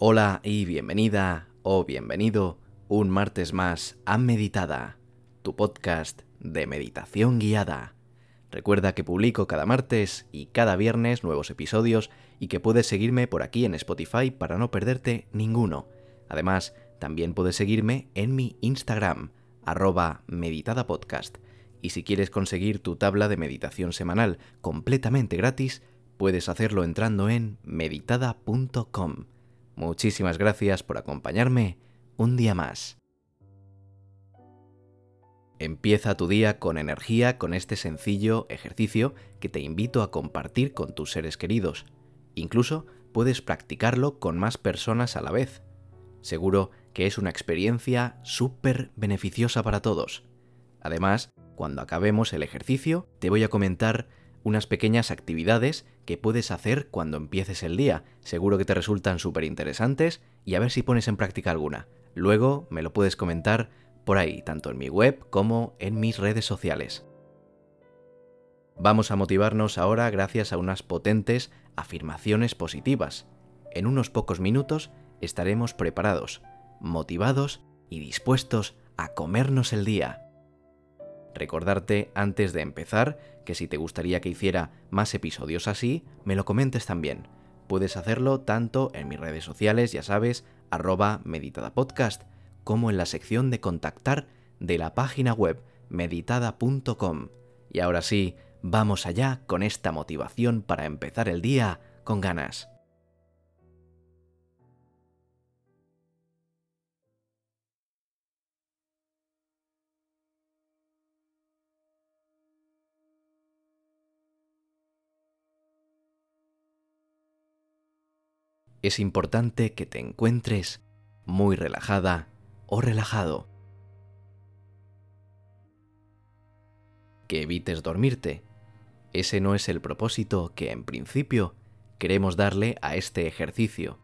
Hola y bienvenida o bienvenido un martes más a Meditada, tu podcast de meditación guiada. Recuerda que publico cada martes y cada viernes nuevos episodios y que puedes seguirme por aquí en Spotify para no perderte ninguno. Además, también puedes seguirme en mi Instagram, arroba meditadapodcast. Y si quieres conseguir tu tabla de meditación semanal completamente gratis, puedes hacerlo entrando en meditada.com. Muchísimas gracias por acompañarme un día más. Empieza tu día con energía con este sencillo ejercicio que te invito a compartir con tus seres queridos. Incluso puedes practicarlo con más personas a la vez. Seguro que es una experiencia súper beneficiosa para todos. Además, cuando acabemos el ejercicio, te voy a comentar unas pequeñas actividades que puedes hacer cuando empieces el día. Seguro que te resultan súper interesantes y a ver si pones en práctica alguna. Luego me lo puedes comentar por ahí, tanto en mi web como en mis redes sociales. Vamos a motivarnos ahora gracias a unas potentes afirmaciones positivas. En unos pocos minutos estaremos preparados, motivados y dispuestos a comernos el día. Recordarte antes de empezar que si te gustaría que hiciera más episodios así, me lo comentes también. Puedes hacerlo tanto en mis redes sociales, ya sabes, arroba meditadapodcast, como en la sección de contactar de la página web meditada.com. Y ahora sí, vamos allá con esta motivación para empezar el día con ganas. Es importante que te encuentres muy relajada o relajado. Que evites dormirte. Ese no es el propósito que en principio queremos darle a este ejercicio,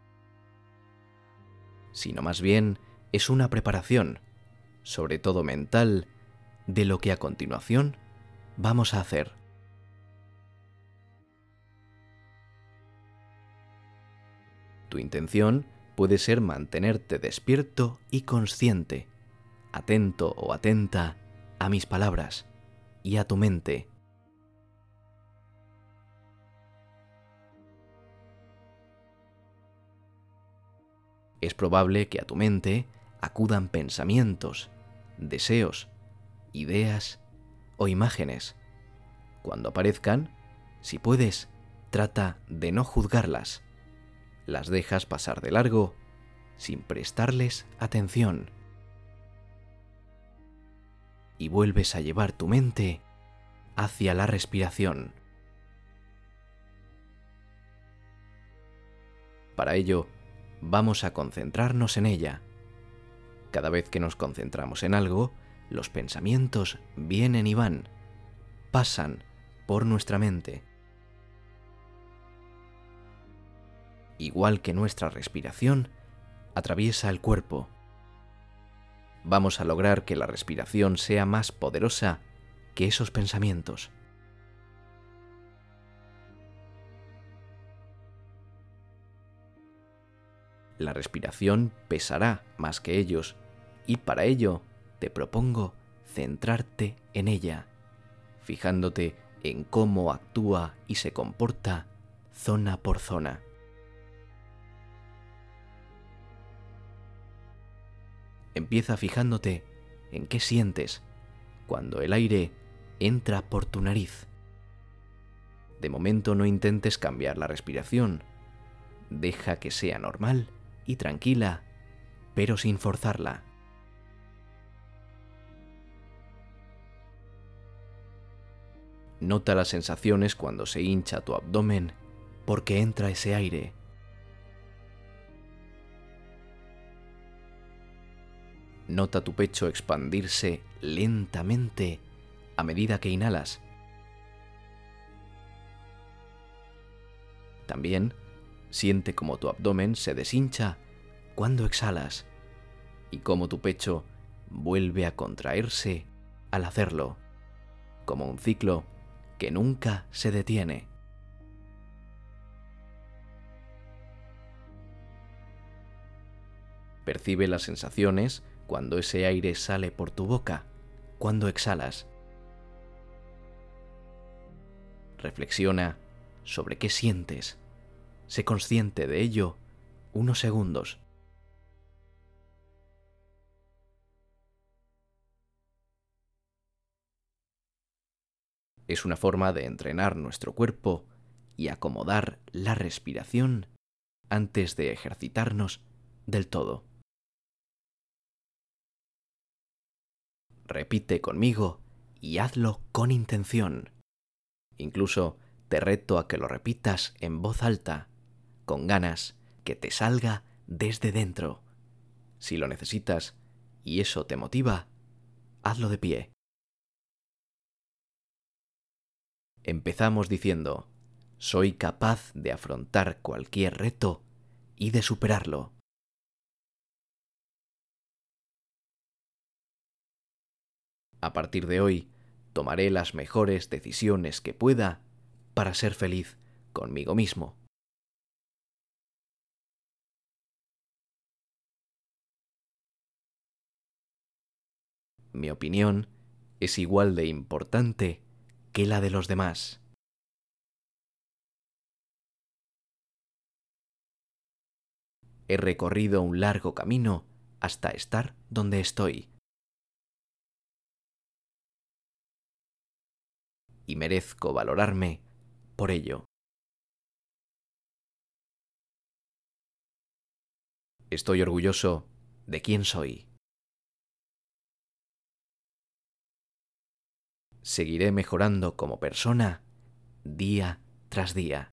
sino más bien es una preparación, sobre todo mental, de lo que a continuación vamos a hacer. Tu intención puede ser mantenerte despierto y consciente, atento o atenta a mis palabras y a tu mente. Es probable que a tu mente acudan pensamientos, deseos, ideas o imágenes. Cuando aparezcan, si puedes, trata de no juzgarlas las dejas pasar de largo sin prestarles atención. Y vuelves a llevar tu mente hacia la respiración. Para ello, vamos a concentrarnos en ella. Cada vez que nos concentramos en algo, los pensamientos vienen y van, pasan por nuestra mente. Igual que nuestra respiración, atraviesa el cuerpo. Vamos a lograr que la respiración sea más poderosa que esos pensamientos. La respiración pesará más que ellos y para ello te propongo centrarte en ella, fijándote en cómo actúa y se comporta zona por zona. Empieza fijándote en qué sientes cuando el aire entra por tu nariz. De momento no intentes cambiar la respiración. Deja que sea normal y tranquila, pero sin forzarla. Nota las sensaciones cuando se hincha tu abdomen porque entra ese aire. Nota tu pecho expandirse lentamente a medida que inhalas. También siente como tu abdomen se deshincha cuando exhalas y cómo tu pecho vuelve a contraerse al hacerlo, como un ciclo que nunca se detiene. Percibe las sensaciones cuando ese aire sale por tu boca, cuando exhalas. Reflexiona sobre qué sientes. Sé consciente de ello unos segundos. Es una forma de entrenar nuestro cuerpo y acomodar la respiración antes de ejercitarnos del todo. Repite conmigo y hazlo con intención. Incluso te reto a que lo repitas en voz alta, con ganas, que te salga desde dentro. Si lo necesitas y eso te motiva, hazlo de pie. Empezamos diciendo, soy capaz de afrontar cualquier reto y de superarlo. A partir de hoy, tomaré las mejores decisiones que pueda para ser feliz conmigo mismo. Mi opinión es igual de importante que la de los demás. He recorrido un largo camino hasta estar donde estoy. Y merezco valorarme por ello. Estoy orgulloso de quién soy. Seguiré mejorando como persona día tras día.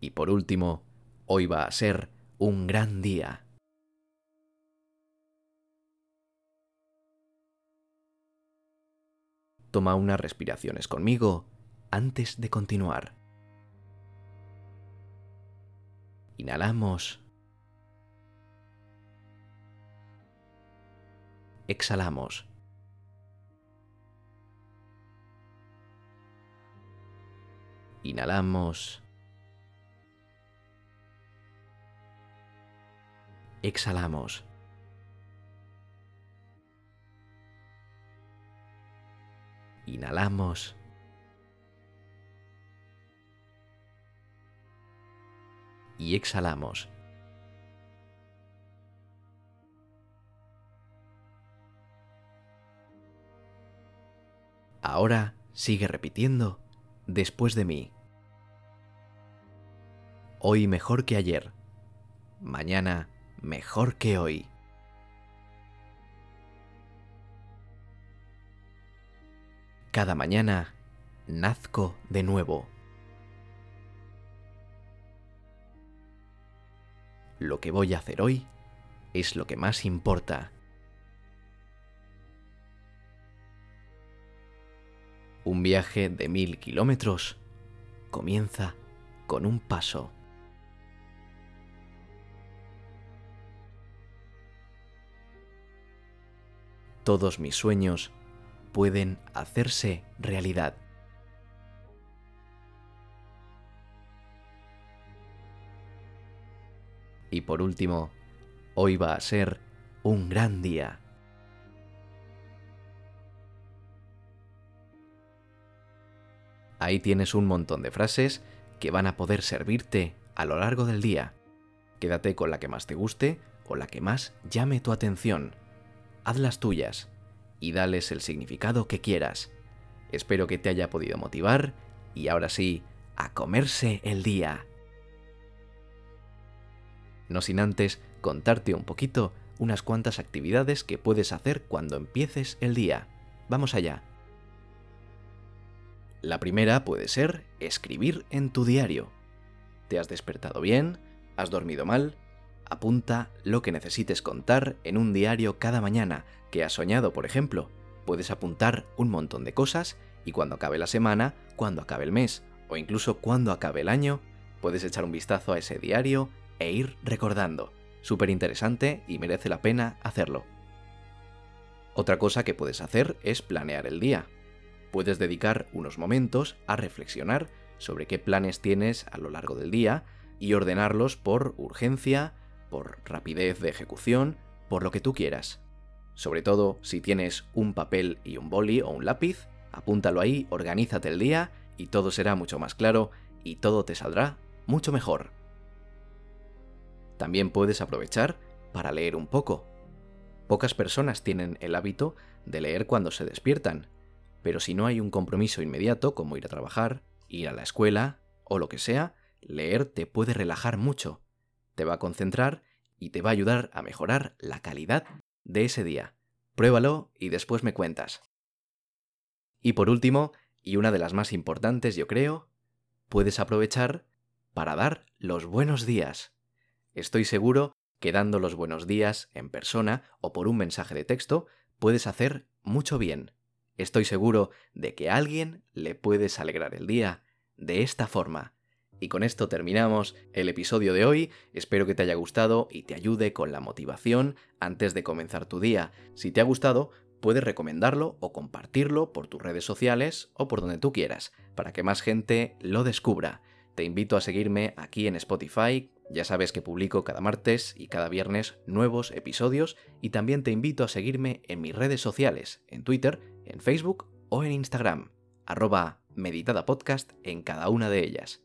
Y por último, hoy va a ser un gran día. Toma unas respiraciones conmigo antes de continuar. Inhalamos. Exhalamos. Inhalamos. Exhalamos. Inhalamos. Y exhalamos. Ahora sigue repitiendo después de mí. Hoy mejor que ayer. Mañana mejor que hoy. Cada mañana nazco de nuevo. Lo que voy a hacer hoy es lo que más importa. Un viaje de mil kilómetros comienza con un paso. Todos mis sueños pueden hacerse realidad. Y por último, hoy va a ser un gran día. Ahí tienes un montón de frases que van a poder servirte a lo largo del día. Quédate con la que más te guste o la que más llame tu atención. Hazlas tuyas y dales el significado que quieras. Espero que te haya podido motivar y ahora sí, a comerse el día. No sin antes contarte un poquito unas cuantas actividades que puedes hacer cuando empieces el día. Vamos allá. La primera puede ser escribir en tu diario. ¿Te has despertado bien? ¿Has dormido mal? Apunta lo que necesites contar en un diario cada mañana que has soñado, por ejemplo. Puedes apuntar un montón de cosas y cuando acabe la semana, cuando acabe el mes o incluso cuando acabe el año, puedes echar un vistazo a ese diario e ir recordando. Súper interesante y merece la pena hacerlo. Otra cosa que puedes hacer es planear el día. Puedes dedicar unos momentos a reflexionar sobre qué planes tienes a lo largo del día y ordenarlos por urgencia, por rapidez de ejecución, por lo que tú quieras. Sobre todo si tienes un papel y un boli o un lápiz, apúntalo ahí, organízate el día y todo será mucho más claro y todo te saldrá mucho mejor. También puedes aprovechar para leer un poco. Pocas personas tienen el hábito de leer cuando se despiertan, pero si no hay un compromiso inmediato como ir a trabajar, ir a la escuela o lo que sea, leer te puede relajar mucho, te va a concentrar y te va a ayudar a mejorar la calidad de ese día. Pruébalo y después me cuentas. Y por último, y una de las más importantes yo creo, puedes aprovechar para dar los buenos días. Estoy seguro que dando los buenos días en persona o por un mensaje de texto puedes hacer mucho bien. Estoy seguro de que a alguien le puedes alegrar el día de esta forma. Y con esto terminamos el episodio de hoy. Espero que te haya gustado y te ayude con la motivación antes de comenzar tu día. Si te ha gustado, puedes recomendarlo o compartirlo por tus redes sociales o por donde tú quieras, para que más gente lo descubra. Te invito a seguirme aquí en Spotify, ya sabes que publico cada martes y cada viernes nuevos episodios y también te invito a seguirme en mis redes sociales, en Twitter, en Facebook o en Instagram, arroba meditadapodcast en cada una de ellas.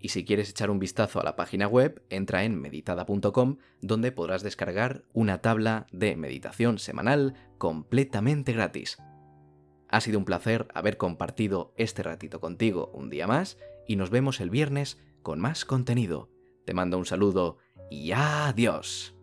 Y si quieres echar un vistazo a la página web, entra en meditada.com donde podrás descargar una tabla de meditación semanal completamente gratis. Ha sido un placer haber compartido este ratito contigo un día más y nos vemos el viernes con más contenido. Te mando un saludo y adiós.